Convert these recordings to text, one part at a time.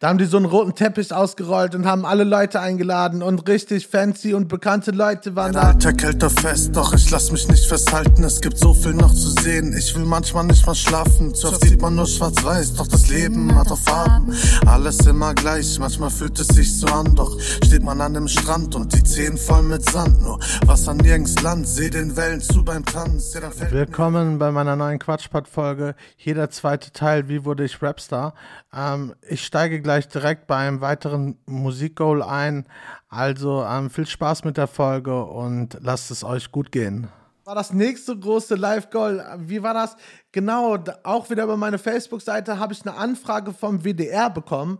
Da haben die so einen roten Teppich ausgerollt und haben alle Leute eingeladen und richtig fancy und bekannte Leute waren da. Alltag hält da fest, doch ich lass mich nicht festhalten. Es gibt so viel noch zu sehen. Ich will manchmal nicht mal schlafen. Zu oft sieht man nur schwarz-weiß, doch das Leben hat auch Farben. Alles immer gleich, manchmal fühlt es sich so an. Doch steht man an dem Strand und die Zehen voll mit Sand. Nur Wasser nirgends Land, seh den Wellen zu beim Tanz. Ja, Willkommen bei meiner neuen Quatschpot-Folge. Hier der zweite Teil, wie wurde ich Rapstar? Ähm, ich steige gleich direkt bei einem weiteren Musikgoal ein. Also ähm, viel Spaß mit der Folge und lasst es euch gut gehen. War das nächste große Live-Goal. Wie war das? Genau, auch wieder über meine Facebook-Seite habe ich eine Anfrage vom WDR bekommen.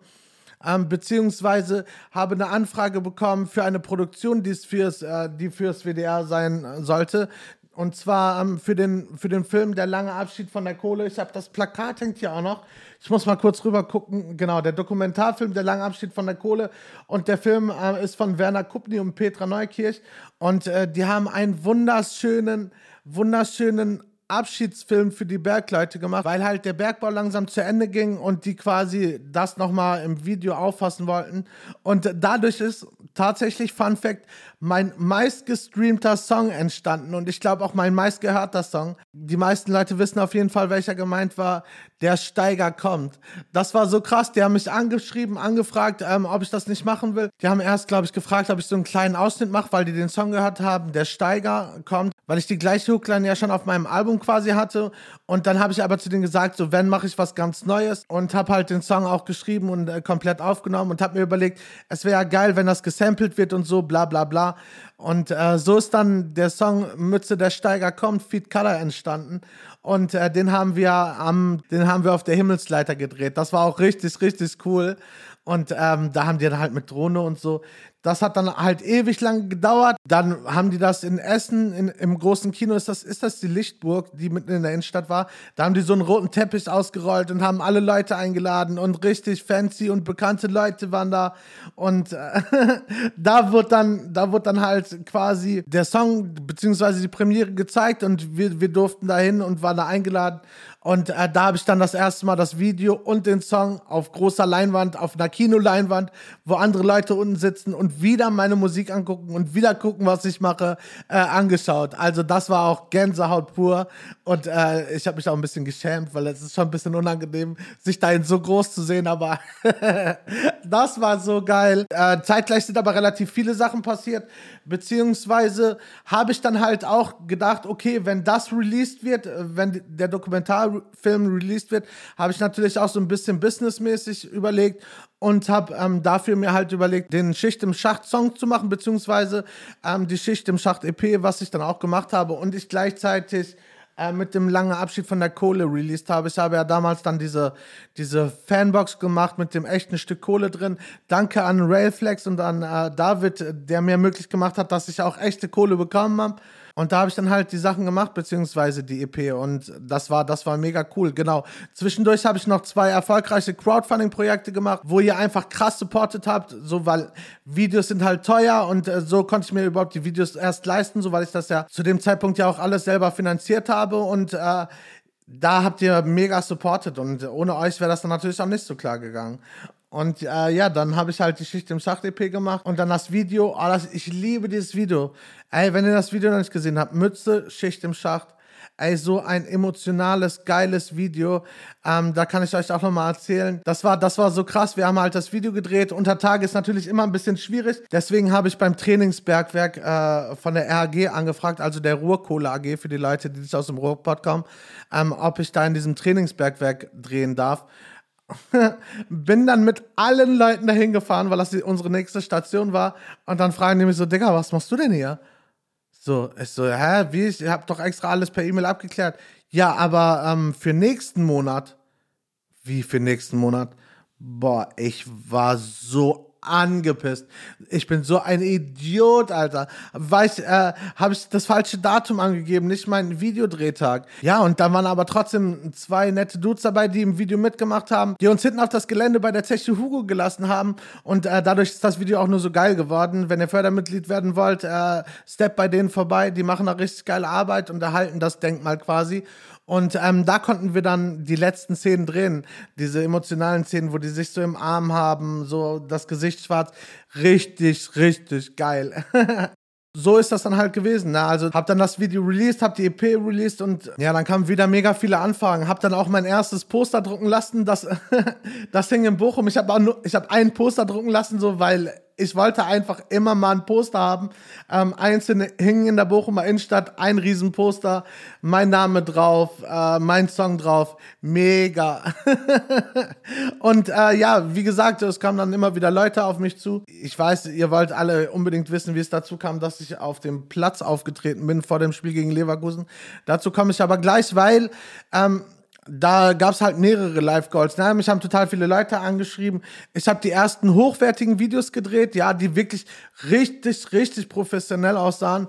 Ähm, beziehungsweise habe eine Anfrage bekommen für eine Produktion, die fürs, äh, die fürs WDR sein äh, sollte. Und zwar ähm, für, den, für den Film Der lange Abschied von der Kohle. Ich habe das Plakat hängt hier auch noch. Ich muss mal kurz rüber gucken. Genau, der Dokumentarfilm Der lange Abschied von der Kohle. Und der Film äh, ist von Werner Kupny und Petra Neukirch. Und äh, die haben einen wunderschönen, wunderschönen Abschiedsfilm für die Bergleute gemacht, weil halt der Bergbau langsam zu Ende ging und die quasi das nochmal im Video auffassen wollten. Und dadurch ist tatsächlich, Fun Fact, mein meistgestreamter Song entstanden und ich glaube auch mein meistgehörter Song. Die meisten Leute wissen auf jeden Fall, welcher gemeint war. Der Steiger kommt. Das war so krass. Die haben mich angeschrieben, angefragt, ähm, ob ich das nicht machen will. Die haben erst, glaube ich, gefragt, ob ich so einen kleinen Ausschnitt mache, weil die den Song gehört haben. Der Steiger kommt, weil ich die gleiche Hookline ja schon auf meinem Album quasi hatte. Und dann habe ich aber zu denen gesagt, so wenn mache ich was ganz Neues und habe halt den Song auch geschrieben und äh, komplett aufgenommen und habe mir überlegt, es wäre ja geil, wenn das gesampelt wird und so, bla bla bla. Und äh, so ist dann der Song Mütze der Steiger kommt, Feed Color entstanden. Und äh, den haben wir am, den haben wir auf der Himmelsleiter gedreht. Das war auch richtig, richtig cool. Und ähm, da haben die dann halt mit Drohne und so. Das hat dann halt ewig lang gedauert. Dann haben die das in Essen, in, im großen Kino, ist das, ist das die Lichtburg, die mitten in der Innenstadt war. Da haben die so einen roten Teppich ausgerollt und haben alle Leute eingeladen und richtig fancy und bekannte Leute waren da. Und äh, da wird dann, da wird dann halt quasi der Song beziehungsweise die Premiere gezeigt und wir, wir durften da hin und waren da eingeladen. Und äh, da habe ich dann das erste Mal das Video und den Song auf großer Leinwand, auf einer Kinoleinwand, wo andere Leute unten sitzen und wieder meine Musik angucken und wieder gucken, was ich mache, äh, angeschaut. Also das war auch Gänsehaut pur. Und äh, ich habe mich auch ein bisschen geschämt, weil es ist schon ein bisschen unangenehm, sich dahin so groß zu sehen. Aber das war so geil. Äh, zeitgleich sind aber relativ viele Sachen passiert. Beziehungsweise habe ich dann halt auch gedacht, okay, wenn das released wird, äh, wenn der Dokumentarfilm released wird, habe ich natürlich auch so ein bisschen businessmäßig überlegt und habe ähm, dafür mir halt überlegt, den Schicht im Schacht Song zu machen, beziehungsweise ähm, die Schicht im Schacht EP, was ich dann auch gemacht habe und ich gleichzeitig äh, mit dem langen Abschied von der Kohle released habe. Ich habe ja damals dann diese, diese Fanbox gemacht mit dem echten Stück Kohle drin. Danke an Railflex und an äh, David, der mir möglich gemacht hat, dass ich auch echte Kohle bekommen habe. Und da habe ich dann halt die Sachen gemacht, beziehungsweise die EP. Und das war, das war mega cool, genau. Zwischendurch habe ich noch zwei erfolgreiche Crowdfunding-Projekte gemacht, wo ihr einfach krass supportet habt, so weil Videos sind halt teuer und äh, so konnte ich mir überhaupt die Videos erst leisten, so weil ich das ja zu dem Zeitpunkt ja auch alles selber finanziert habe und äh, da habt ihr mega supportet und ohne euch wäre das dann natürlich auch nicht so klar gegangen. Und äh, ja, dann habe ich halt die Schicht im Schacht EP gemacht und dann das Video. Oh, das, ich liebe dieses Video. Ey, wenn ihr das Video noch nicht gesehen habt, Mütze, Schicht im Schacht. Ey, so ein emotionales, geiles Video. Ähm, da kann ich euch auch nochmal erzählen. Das war, das war so krass. Wir haben halt das Video gedreht. Unter Tage ist natürlich immer ein bisschen schwierig. Deswegen habe ich beim Trainingsbergwerk äh, von der RAG angefragt, also der Ruhrkohle AG für die Leute, die nicht aus dem Ruhrpott kommen, ähm, ob ich da in diesem Trainingsbergwerk drehen darf. Bin dann mit allen Leuten dahin gefahren, weil das die, unsere nächste Station war. Und dann fragen die mich so, Digga, was machst du denn hier? So, ich so, hä, wie? Ich hab doch extra alles per E-Mail abgeklärt. Ja, aber ähm, für nächsten Monat. Wie für nächsten Monat? Boah, ich war so angepisst. Ich bin so ein Idiot, Alter. Weiß, äh, habe ich das falsche Datum angegeben, nicht meinen Videodrehtag. Ja, und da waren aber trotzdem zwei nette Dudes dabei, die im Video mitgemacht haben, die uns hinten auf das Gelände bei der Zeche Hugo gelassen haben. Und äh, dadurch ist das Video auch nur so geil geworden. Wenn ihr Fördermitglied werden wollt, äh, step bei denen vorbei. Die machen da richtig geile Arbeit und erhalten das Denkmal quasi. Und ähm, da konnten wir dann die letzten Szenen drehen, diese emotionalen Szenen, wo die sich so im Arm haben, so das Gesicht schwarz. Richtig, richtig geil. so ist das dann halt gewesen. Ne? Also hab dann das Video released, hab die EP released und ja, dann kamen wieder mega viele Anfragen. Hab dann auch mein erstes Poster drucken lassen. Das, das hing in Bochum. Ich habe auch nur, ich habe ein Poster drucken lassen, so weil ich wollte einfach immer mal ein Poster haben. Ähm, einzelne hingen in der Bochumer Innenstadt, ein Riesenposter, mein Name drauf, äh, mein Song drauf, mega. und äh, ja, wie gesagt, es kamen dann immer wieder Leute auf mich zu. Ich weiß, ihr wollt alle unbedingt wissen, wie es dazu kam, dass ich auf dem Platz aufgetreten bin vor dem Spiel gegen Leverkusen. Dazu komme ich aber gleich, weil ähm, da gab es halt mehrere Live-Goals. Ne? Mich haben total viele Leute angeschrieben. Ich habe die ersten hochwertigen Videos gedreht, ja, die wirklich richtig, richtig professionell aussahen.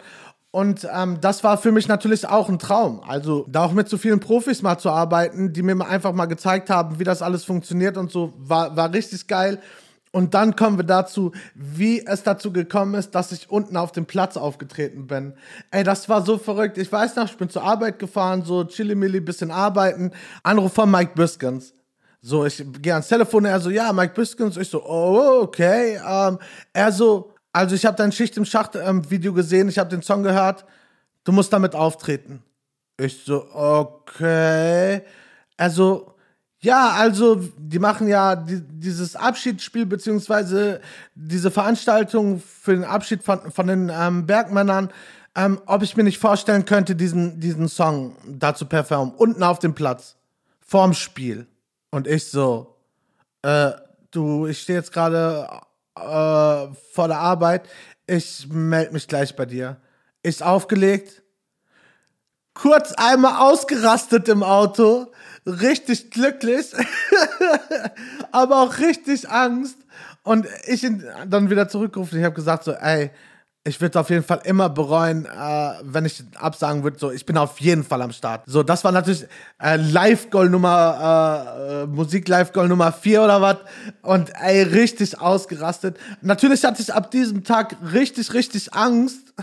Und ähm, das war für mich natürlich auch ein Traum. Also da auch mit so vielen Profis mal zu arbeiten, die mir einfach mal gezeigt haben, wie das alles funktioniert und so, war, war richtig geil. Und dann kommen wir dazu, wie es dazu gekommen ist, dass ich unten auf dem Platz aufgetreten bin. Ey, das war so verrückt. Ich weiß noch, ich bin zur Arbeit gefahren, so chillimilli, bisschen arbeiten. Anruf von Mike Biskins. So, ich gehe ans Telefon, er so, ja, Mike Biskins. Ich so, oh, okay. Ähm, er so, also ich habe dein Schicht im Schacht ähm, gesehen, ich habe den Song gehört. Du musst damit auftreten. Ich so, okay. Also, ja, also die machen ja die, dieses Abschiedsspiel beziehungsweise diese Veranstaltung für den Abschied von, von den ähm, Bergmännern, ähm, ob ich mir nicht vorstellen könnte, diesen, diesen Song da zu performen, unten auf dem Platz, vorm Spiel. Und ich so, äh, du, ich stehe jetzt gerade äh, vor der Arbeit, ich melde mich gleich bei dir. Ist aufgelegt, kurz einmal ausgerastet im Auto, richtig glücklich, aber auch richtig Angst. Und ich dann wieder zurückgerufen. Ich habe gesagt so, ey, ich würde auf jeden Fall immer bereuen, äh, wenn ich absagen würde, so, ich bin auf jeden Fall am Start. So, das war natürlich äh, Live-Goal Nummer, äh, äh, Musik-Live-Goal Nummer 4 oder was. Und ey, richtig ausgerastet. Natürlich hatte ich ab diesem Tag richtig, richtig Angst,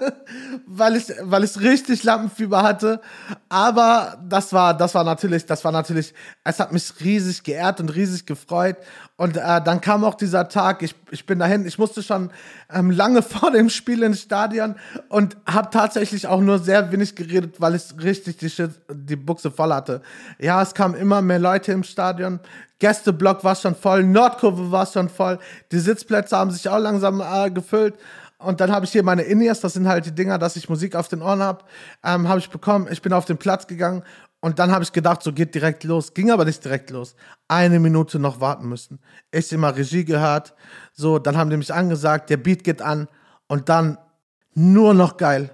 weil ich, weil ich richtig Lampenfieber hatte. Aber das war, das war natürlich, das war natürlich, es hat mich riesig geehrt und riesig gefreut. Und äh, dann kam auch dieser Tag, ich, ich bin dahin, ich musste schon ähm, lange vor dem Spiel ins Stadion und habe tatsächlich auch nur sehr wenig geredet, weil ich richtig die, Shit, die Buchse voll hatte. Ja, es kamen immer mehr Leute im Stadion, Gästeblock war schon voll, Nordkurve war schon voll, die Sitzplätze haben sich auch langsam äh, gefüllt. Und dann habe ich hier meine In-Ears, das sind halt die Dinger, dass ich Musik auf den Ohren habe, ähm, habe ich bekommen. Ich bin auf den Platz gegangen und dann habe ich gedacht, so geht direkt los. Ging aber nicht direkt los. Eine Minute noch warten müssen. Ich immer Regie gehört. So, dann haben die mich angesagt, der Beat geht an. Und dann nur noch geil.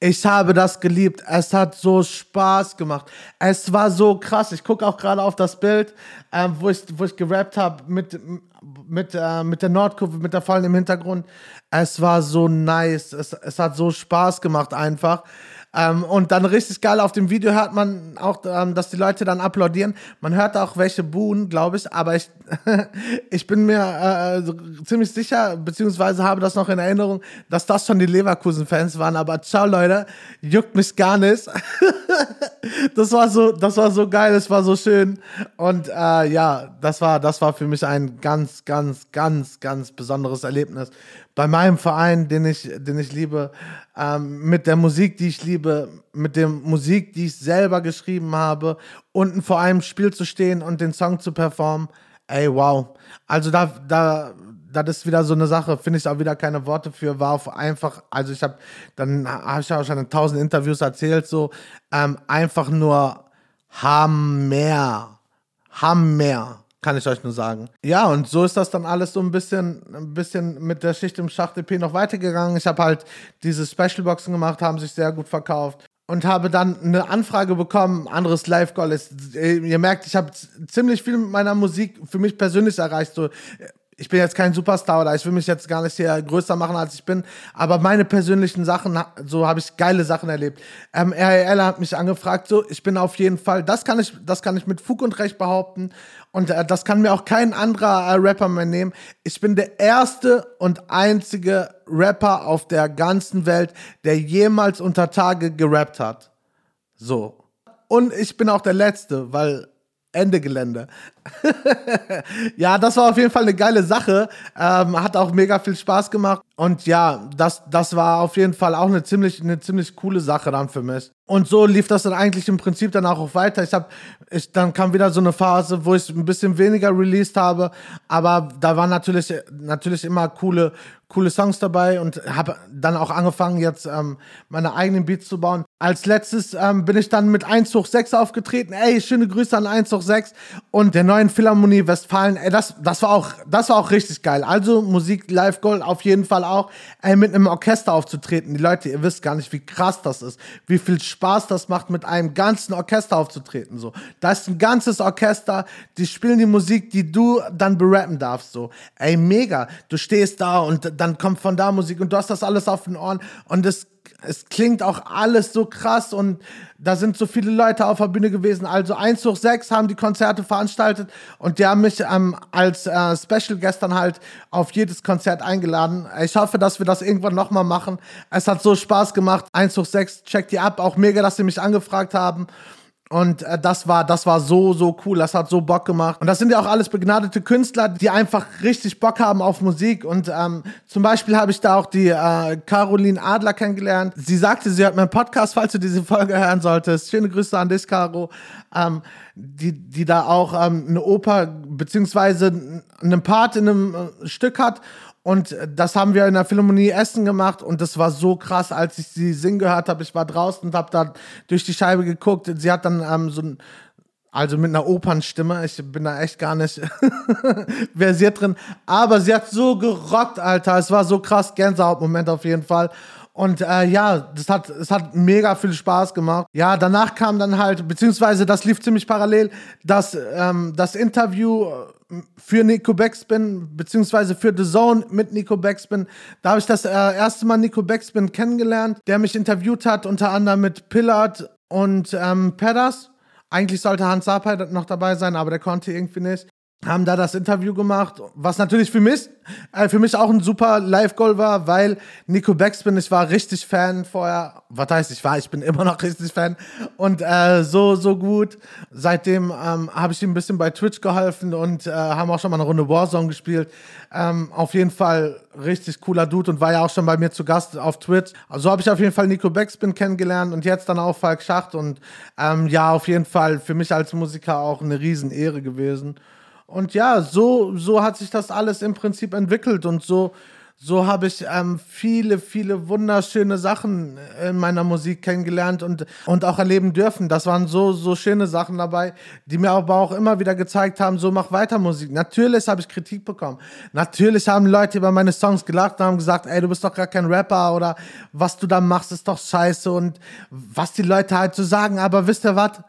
Ich habe das geliebt. Es hat so Spaß gemacht. Es war so krass. Ich gucke auch gerade auf das Bild, äh, wo, ich, wo ich gerappt habe mit, mit, äh, mit der Nordkurve, mit der Fallen im Hintergrund. Es war so nice. Es, es hat so Spaß gemacht einfach. Ähm, und dann richtig geil auf dem Video hört man auch, ähm, dass die Leute dann applaudieren. Man hört auch welche buhen, glaube ich, aber ich, ich bin mir äh, ziemlich sicher, beziehungsweise habe das noch in Erinnerung, dass das schon die Leverkusen-Fans waren. Aber ciao, Leute, juckt mich gar nicht. das war so, das war so geil, es war so schön. Und äh, ja, das war, das war für mich ein ganz, ganz, ganz, ganz besonderes Erlebnis bei meinem Verein, den ich, den ich liebe, ähm, mit der Musik, die ich liebe, mit der Musik, die ich selber geschrieben habe, unten vor einem Spiel zu stehen und den Song zu performen. Ey, wow. Also da, da, das ist wieder so eine Sache, finde ich auch wieder keine Worte für, war auf einfach, also ich habe, dann habe ich auch schon in tausend Interviews erzählt, so, ähm, einfach nur Hammer, Hammer kann ich euch nur sagen. Ja, und so ist das dann alles so ein bisschen, ein bisschen mit der Schicht im Schacht EP noch weitergegangen. Ich habe halt diese Specialboxen gemacht, haben sich sehr gut verkauft und habe dann eine Anfrage bekommen, anderes Live-Goal ist. Ihr merkt, ich habe ziemlich viel mit meiner Musik für mich persönlich erreicht. So, ich bin jetzt kein Superstar oder ich will mich jetzt gar nicht hier größer machen, als ich bin, aber meine persönlichen Sachen, so habe ich geile Sachen erlebt. Ähm, RL hat mich angefragt, so, ich bin auf jeden Fall, das kann ich, das kann ich mit Fug und Recht behaupten und äh, das kann mir auch kein anderer äh, Rapper mehr nehmen. Ich bin der erste und einzige Rapper auf der ganzen Welt, der jemals unter Tage gerappt hat. So. und ich bin auch der Letzte, weil Ende Gelände. ja, das war auf jeden Fall eine geile Sache. Ähm, hat auch mega viel Spaß gemacht. Und ja, das, das war auf jeden Fall auch eine ziemlich, eine ziemlich coole Sache dann für mich. Und so lief das dann eigentlich im Prinzip danach auch weiter. Ich habe, ich, dann kam wieder so eine Phase, wo ich ein bisschen weniger released habe, aber da waren natürlich, natürlich immer coole, coole Songs dabei und habe dann auch angefangen, jetzt ähm, meine eigenen Beats zu bauen. Als letztes ähm, bin ich dann mit 1 hoch 6 aufgetreten. Ey, schöne Grüße an 1 hoch 6 und der neuen Philharmonie Westfalen. Ey, das, das war auch, das war auch richtig geil. Also Musik Live Gold auf jeden Fall auch. Ey, mit einem Orchester aufzutreten. Die Leute, ihr wisst gar nicht, wie krass das ist. Wie viel Spaß das macht, mit einem ganzen Orchester aufzutreten. So, da ist ein ganzes Orchester, die spielen die Musik, die du dann berappen darfst. So, ey, mega. Du stehst da und dann kommt von da Musik und du hast das alles auf den Ohren und es es klingt auch alles so krass und da sind so viele Leute auf der Bühne gewesen. Also 1 durch 6 haben die Konzerte veranstaltet und die haben mich ähm, als äh, Special gestern halt auf jedes Konzert eingeladen. Ich hoffe, dass wir das irgendwann nochmal machen. Es hat so Spaß gemacht. 1 durch 6, checkt die ab. Auch mega, dass sie mich angefragt haben. Und äh, das war, das war so, so cool. Das hat so Bock gemacht. Und das sind ja auch alles begnadete Künstler, die einfach richtig Bock haben auf Musik. Und ähm, zum Beispiel habe ich da auch die äh, Caroline Adler kennengelernt. Sie sagte, sie hört meinen Podcast, falls du diese Folge hören solltest. Schöne Grüße an dich, Caro. Ähm, die, die da auch ähm, eine Oper beziehungsweise einen Part in einem äh, Stück hat und das haben wir in der Philharmonie Essen gemacht und das war so krass, als ich sie singen gehört habe. Ich war draußen und habe da durch die Scheibe geguckt. Sie hat dann ähm, so ein, also mit einer Opernstimme. Ich bin da echt gar nicht versiert drin. Aber sie hat so gerockt, Alter. Es war so krass, Gänsehautmoment auf jeden Fall. Und äh, ja, das hat, es hat mega viel Spaß gemacht. Ja, danach kam dann halt, beziehungsweise das lief ziemlich parallel, das, ähm, das Interview äh, für Nico Backspin, beziehungsweise für The Zone mit Nico Backspin. Da habe ich das äh, erste Mal Nico Backspin kennengelernt, der mich interviewt hat, unter anderem mit Pillard und ähm, Pedders. Eigentlich sollte Hans Sapai noch dabei sein, aber der konnte irgendwie nicht haben da das Interview gemacht, was natürlich für mich, äh, für mich auch ein super Live-Goal war, weil Nico Backspin, ich war richtig Fan vorher, was heißt ich war, ich bin immer noch richtig Fan und äh, so, so gut. Seitdem ähm, habe ich ihm ein bisschen bei Twitch geholfen und äh, haben auch schon mal eine Runde Warzone gespielt. Ähm, auf jeden Fall richtig cooler Dude und war ja auch schon bei mir zu Gast auf Twitch. Also habe ich auf jeden Fall Nico Backspin kennengelernt und jetzt dann auch Falk Schacht und ähm, ja, auf jeden Fall für mich als Musiker auch eine Riesenehre gewesen. Und ja, so, so hat sich das alles im Prinzip entwickelt und so, so habe ich ähm, viele, viele wunderschöne Sachen in meiner Musik kennengelernt und, und auch erleben dürfen. Das waren so, so schöne Sachen dabei, die mir aber auch immer wieder gezeigt haben, so mach weiter Musik. Natürlich habe ich Kritik bekommen. Natürlich haben Leute über meine Songs gelacht und haben gesagt, ey, du bist doch gar kein Rapper oder was du da machst, ist doch scheiße und was die Leute halt so sagen. Aber wisst ihr was?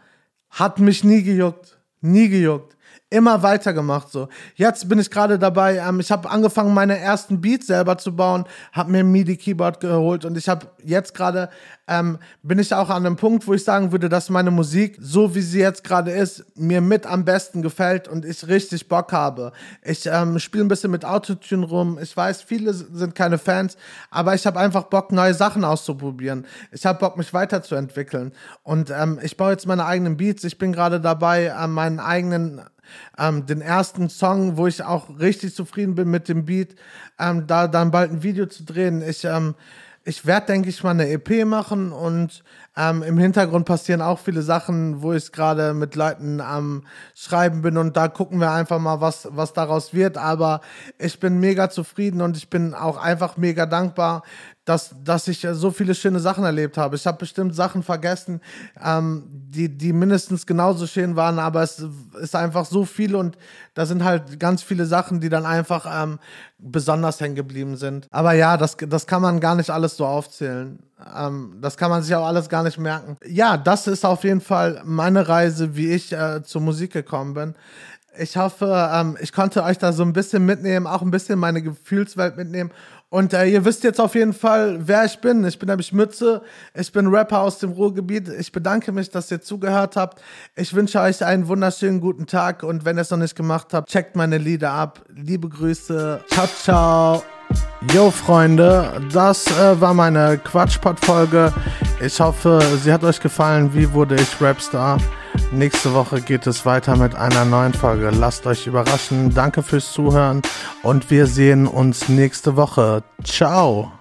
Hat mich nie gejuckt. Nie gejuckt immer weitergemacht so. Jetzt bin ich gerade dabei, ähm, ich habe angefangen, meine ersten Beats selber zu bauen, habe mir ein MIDI-Keyboard geholt und ich habe jetzt gerade, ähm, bin ich auch an einem Punkt, wo ich sagen würde, dass meine Musik, so wie sie jetzt gerade ist, mir mit am besten gefällt und ich richtig Bock habe. Ich ähm, spiele ein bisschen mit Autotune rum. Ich weiß, viele sind keine Fans, aber ich habe einfach Bock, neue Sachen auszuprobieren. Ich habe Bock, mich weiterzuentwickeln. Und ähm, ich baue jetzt meine eigenen Beats. Ich bin gerade dabei, äh, meinen eigenen ähm, den ersten Song, wo ich auch richtig zufrieden bin mit dem Beat, ähm, da dann bald ein Video zu drehen. Ich, ähm, ich werde, denke ich, mal eine EP machen und ähm, im Hintergrund passieren auch viele Sachen, wo ich gerade mit Leuten am Schreiben bin und da gucken wir einfach mal, was, was daraus wird. Aber ich bin mega zufrieden und ich bin auch einfach mega dankbar, dass, dass ich so viele schöne Sachen erlebt habe. Ich habe bestimmt Sachen vergessen, ähm, die, die mindestens genauso schön waren, aber es ist einfach so viel und da sind halt ganz viele Sachen, die dann einfach ähm, besonders hängen geblieben sind. Aber ja, das, das kann man gar nicht alles so aufzählen. Ähm, das kann man sich auch alles gar nicht merken. Ja, das ist auf jeden Fall meine Reise, wie ich äh, zur Musik gekommen bin. Ich hoffe, ähm, ich konnte euch da so ein bisschen mitnehmen, auch ein bisschen meine Gefühlswelt mitnehmen und äh, ihr wisst jetzt auf jeden Fall, wer ich bin. Ich bin nämlich Mütze. Ich bin Rapper aus dem Ruhrgebiet. Ich bedanke mich, dass ihr zugehört habt. Ich wünsche euch einen wunderschönen guten Tag. Und wenn ihr es noch nicht gemacht habt, checkt meine Lieder ab. Liebe Grüße. Ciao, ciao. Yo, Freunde. Das äh, war meine Quatschpot-Folge. Ich hoffe, sie hat euch gefallen. Wie wurde ich Rapstar? Nächste Woche geht es weiter mit einer neuen Folge. Lasst euch überraschen. Danke fürs Zuhören und wir sehen uns nächste Woche. Ciao.